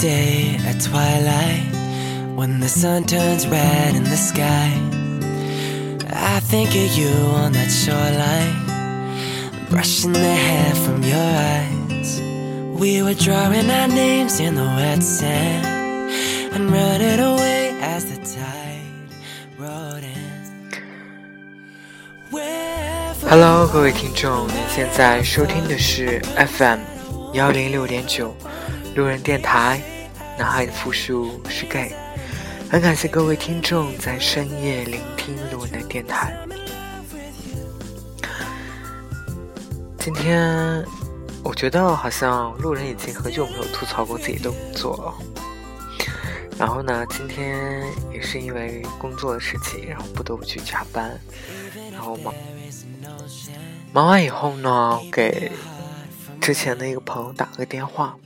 day at twilight when the sun turns red in the sky. I think of you on that shoreline, brushing the hair from your eyes. We were drawing our names in the wet sand and running away as the tide rolled in. Wherever Hello，各位听众，您现在收听的是 FM 幺零六点九 路人电台，男孩的复数是 gay。很感谢各位听众在深夜聆听路人的电台。今天我觉得好像路人已经很久没有吐槽过自己的工作了。然后呢，今天也是因为工作的事情，然后不得不去加班，然后忙。忙完以后呢，给之前的一个朋友打了个电话，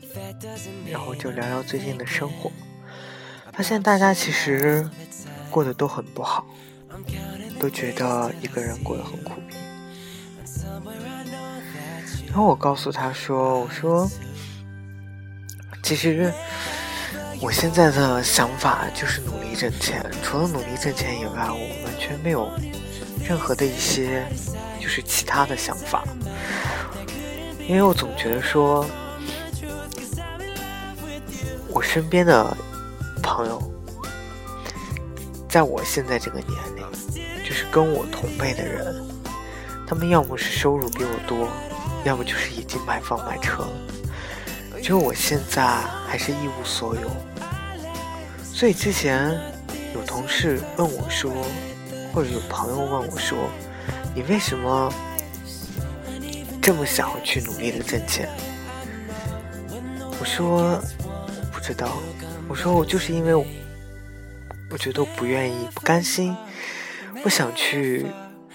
然后就聊聊最近的生活。发现大家其实过得都很不好，都觉得一个人过得很苦逼。然后我告诉他说：“我说，其实我现在的想法就是努力挣钱，除了努力挣钱以外，我完全没有任何的一些。”就是其他的想法，因为我总觉得说，我身边的朋友，在我现在这个年龄，就是跟我同辈的人，他们要么是收入比我多，要么就是已经买房买车了，只有我现在还是一无所有。所以之前有同事问我说，或者有朋友问我说。你为什么这么想要去努力的挣钱？我说我不知道。我说我就是因为我觉得我不愿意、不甘心，不想去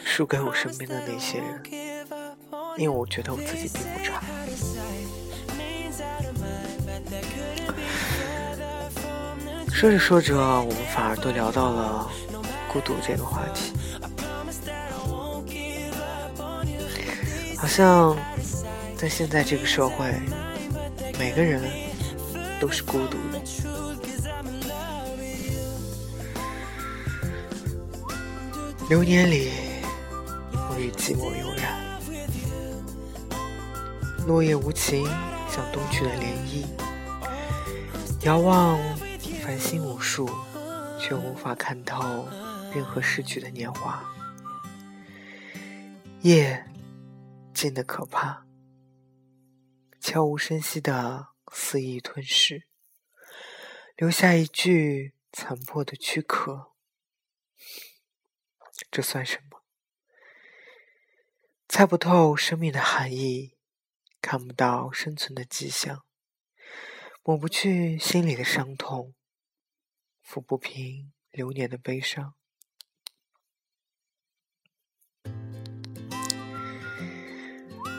输给我身边的那些人，因为我觉得我自己并不差。说着说着，我们反而都聊到了孤独这个话题。好像在现在这个社会，每个人都是孤独的。流年里，我与寂寞悠然，落叶无情，像东去的涟漪。遥望繁星无数，却无法看透任何逝去的年华。夜。静的可怕，悄无声息的肆意吞噬，留下一具残破的躯壳。这算什么？猜不透生命的含义，看不到生存的迹象，抹不去心里的伤痛，抚不平流年的悲伤。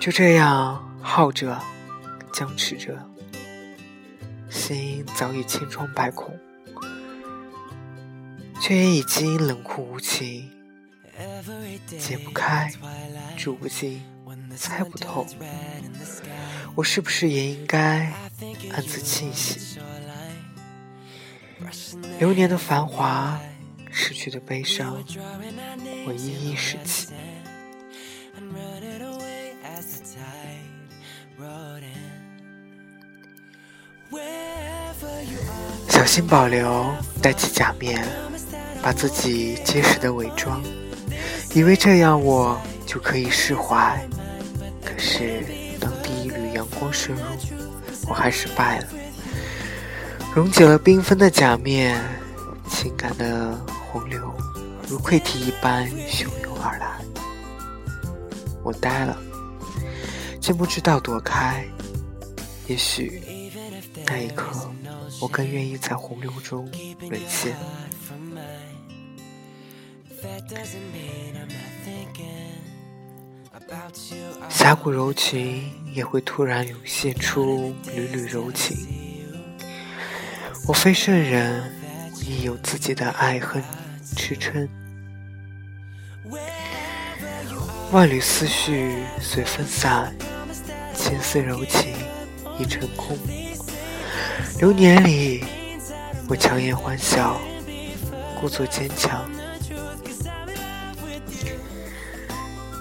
就这样耗着，僵持着，心早已千疮百孔，却也已经冷酷无情，解不开，住不进，猜不透。我是不是也应该暗自庆幸？流年的繁华，逝去的悲伤，我一一拾起。小心保留，戴起假面，把自己结实的伪装，以为这样我就可以释怀。可是，当第一缕阳光射入，我还是败了。溶解了缤纷的假面，情感的洪流如溃堤一般汹涌而来。我呆了，竟不知道躲开。也许那一刻。我更愿意在洪流中沦陷。峡谷柔情也会突然涌现出缕缕柔情。我非圣人，亦有自己的爱恨痴嗔。万缕思绪随分散，千丝柔情已成空。流年里，我强颜欢笑，故作坚强，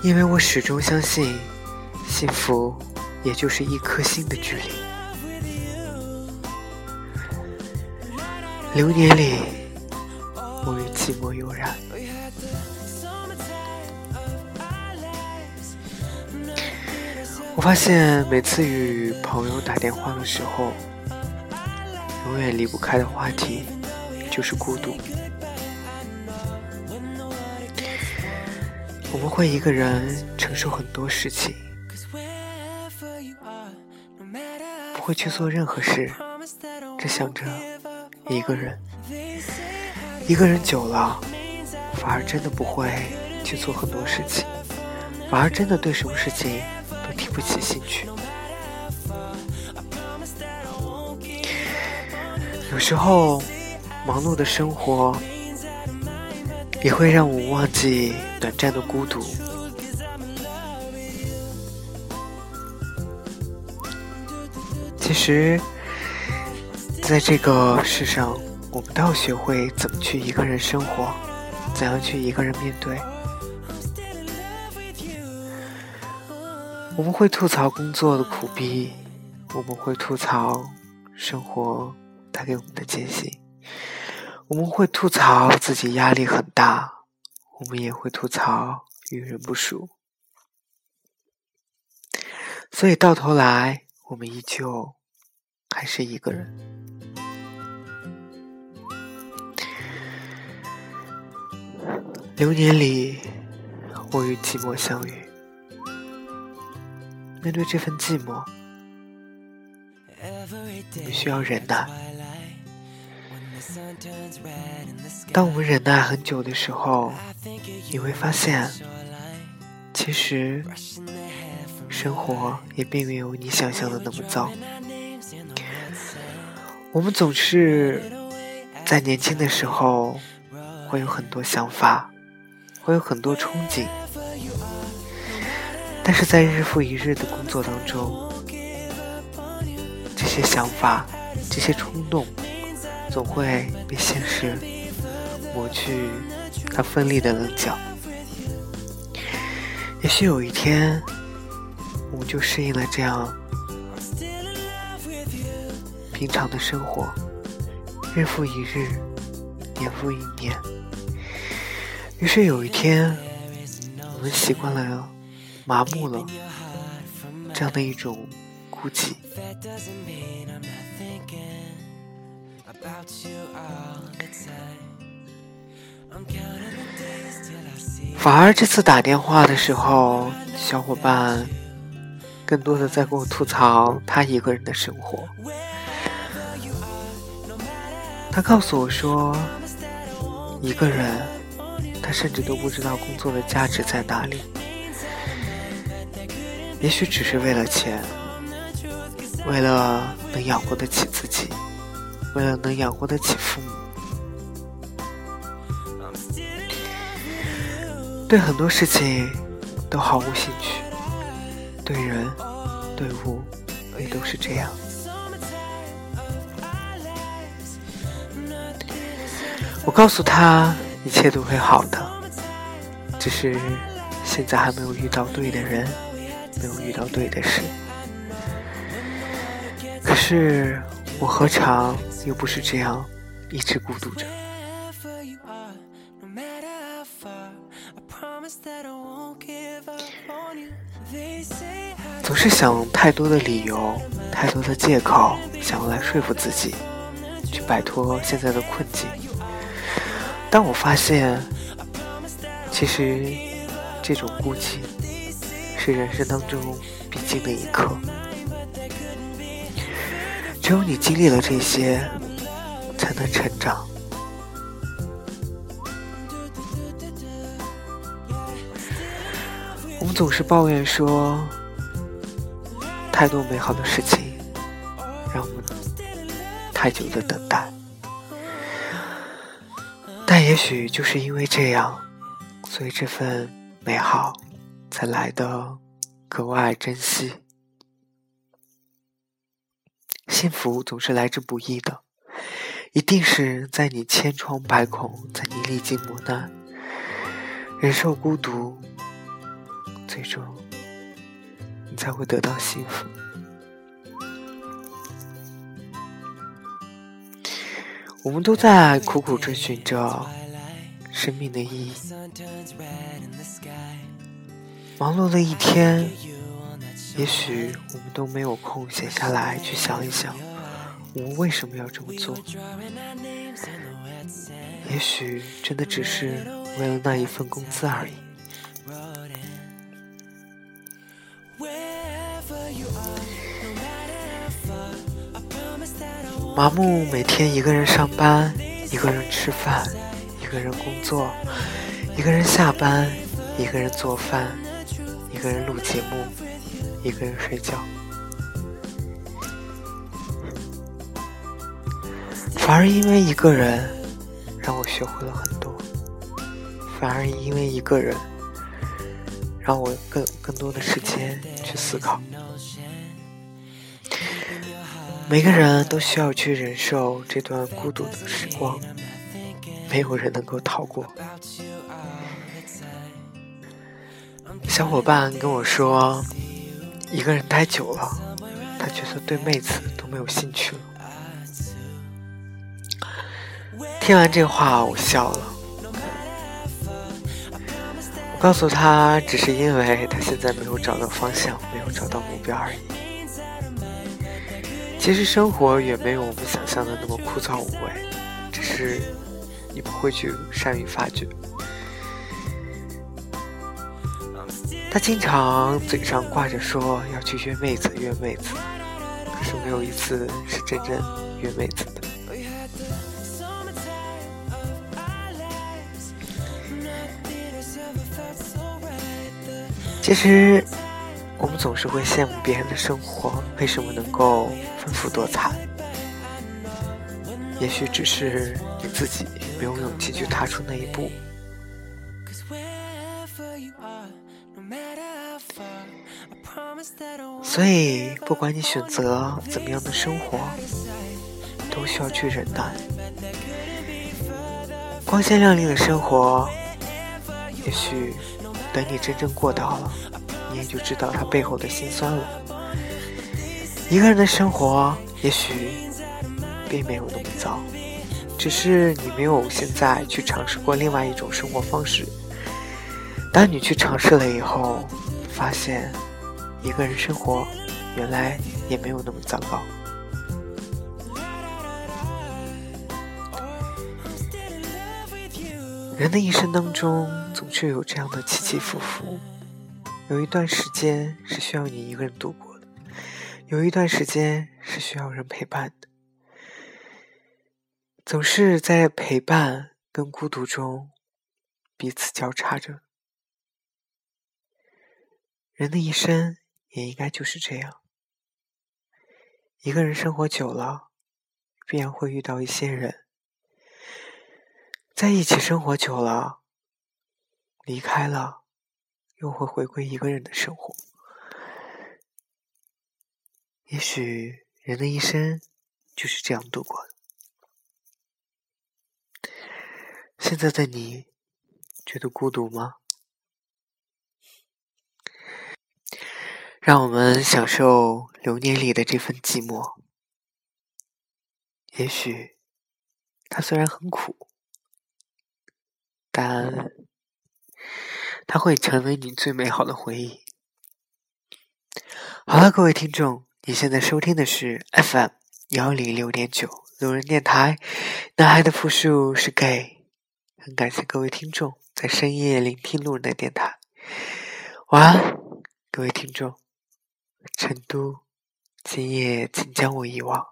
因为我始终相信，幸福也就是一颗心的距离。流年里，我与寂寞悠然。我发现每次与朋友打电话的时候，永远离不开的话题就是孤独。我们会一个人承受很多事情，不会去做任何事，只想着一个人。一个人久了，反而真的不会去做很多事情，反而真的对什么事情都提不起兴趣。有时候，忙碌的生活也会让我忘记短暂的孤独。其实，在这个世上，我们都要学会怎么去一个人生活，怎样去一个人面对。我们会吐槽工作的苦逼，我们会吐槽生活。带给我们的艰辛，我们会吐槽自己压力很大，我们也会吐槽与人不熟，所以到头来，我们依旧还是一个人。流年里，我与寂寞相遇，面对这份寂寞，我们需要忍耐。当我们忍耐很久的时候，你会发现，其实生活也并没有你想象的那么糟。我们总是在年轻的时候会有很多想法，会有很多憧憬，但是在日复一日的工作当中，这些想法，这些冲动。总会被现实磨去它锋利的棱角。也许有一天，我们就适应了这样平常的生活，日复一日，年复一年。于是有一天，我们习惯了，麻木了这样的一种孤寂。About you all the time，反而这次打电话的时候，小伙伴更多的在跟我吐槽他一个人的生活。他告诉我说，一个人，他甚至都不知道工作的价值在哪里。也许只是为了钱，为了能养活得起自己。为了能养活得起父母，对很多事情都毫无兴趣，对人、对物也都是这样。我告诉他，一切都会好的，只是现在还没有遇到对的人，没有遇到对的事。可是。我何尝又不是这样，一直孤独着？总是想太多的理由，太多的借口，想要来说服自己，去摆脱现在的困境。当我发现，其实这种孤寂是人生当中必经的一刻。只有你经历了这些，才能成长。我们总是抱怨说，太多美好的事情让我们太久的等待，但也许就是因为这样，所以这份美好才来的格外珍惜。幸福总是来之不易的，一定是在你千疮百孔，在你历经磨难、忍受孤独，最终你才会得到幸福。我们都在苦苦追寻着生命的意义。忙碌了一天，也许我们都没有空闲下来去想一想，我们为什么要这么做？也许真的只是为了那一份工资而已。麻木每天一个人上班，一个人吃饭，一个人工作，一个人下班，一个人做饭。一个人录节目，一个人睡觉，反而因为一个人让我学会了很多，反而因为一个人让我更更多的时间去思考。每个人都需要去忍受这段孤独的时光，没有人能够逃过。小伙伴跟我说，一个人待久了，他觉得对妹子都没有兴趣了。听完这话，我笑了。我告诉他，只是因为他现在没有找到方向，没有找到目标而已。其实生活远没有我们想象的那么枯燥无味，只是你不会去善于发掘。他经常嘴上挂着说要去约妹子，约妹子，可是没有一次是真正约妹子的。其实，我们总是会羡慕别人的生活，为什么能够丰富多彩？也许只是你自己没有勇气去踏出那一步。所以，不管你选择怎么样的生活，都需要去忍耐。光鲜亮丽的生活，也许等你真正过到了，你也就知道它背后的辛酸了。一个人的生活，也许并没有那么糟，只是你没有现在去尝试过另外一种生活方式。当你去尝试了以后，发现。一个人生活，原来也没有那么糟糕。人的一生当中，总是有这样的起起伏伏。有一段时间是需要你一个人度过的，有一段时间是需要人陪伴的。总是在陪伴跟孤独中彼此交叉着。人的一生。也应该就是这样。一个人生活久了，必然会遇到一些人，在一起生活久了，离开了，又会回归一个人的生活。也许人的一生就是这样度过的。现在的你，觉得孤独吗？让我们享受流年里的这份寂寞。也许，它虽然很苦，但它会成为你最美好的回忆。好了，各位听众，你现在收听的是 FM 幺零六点九路人电台。男孩的复数是 gay。很感谢各位听众在深夜聆听路人的电台。晚安，各位听众。成都，今夜请将我遗忘。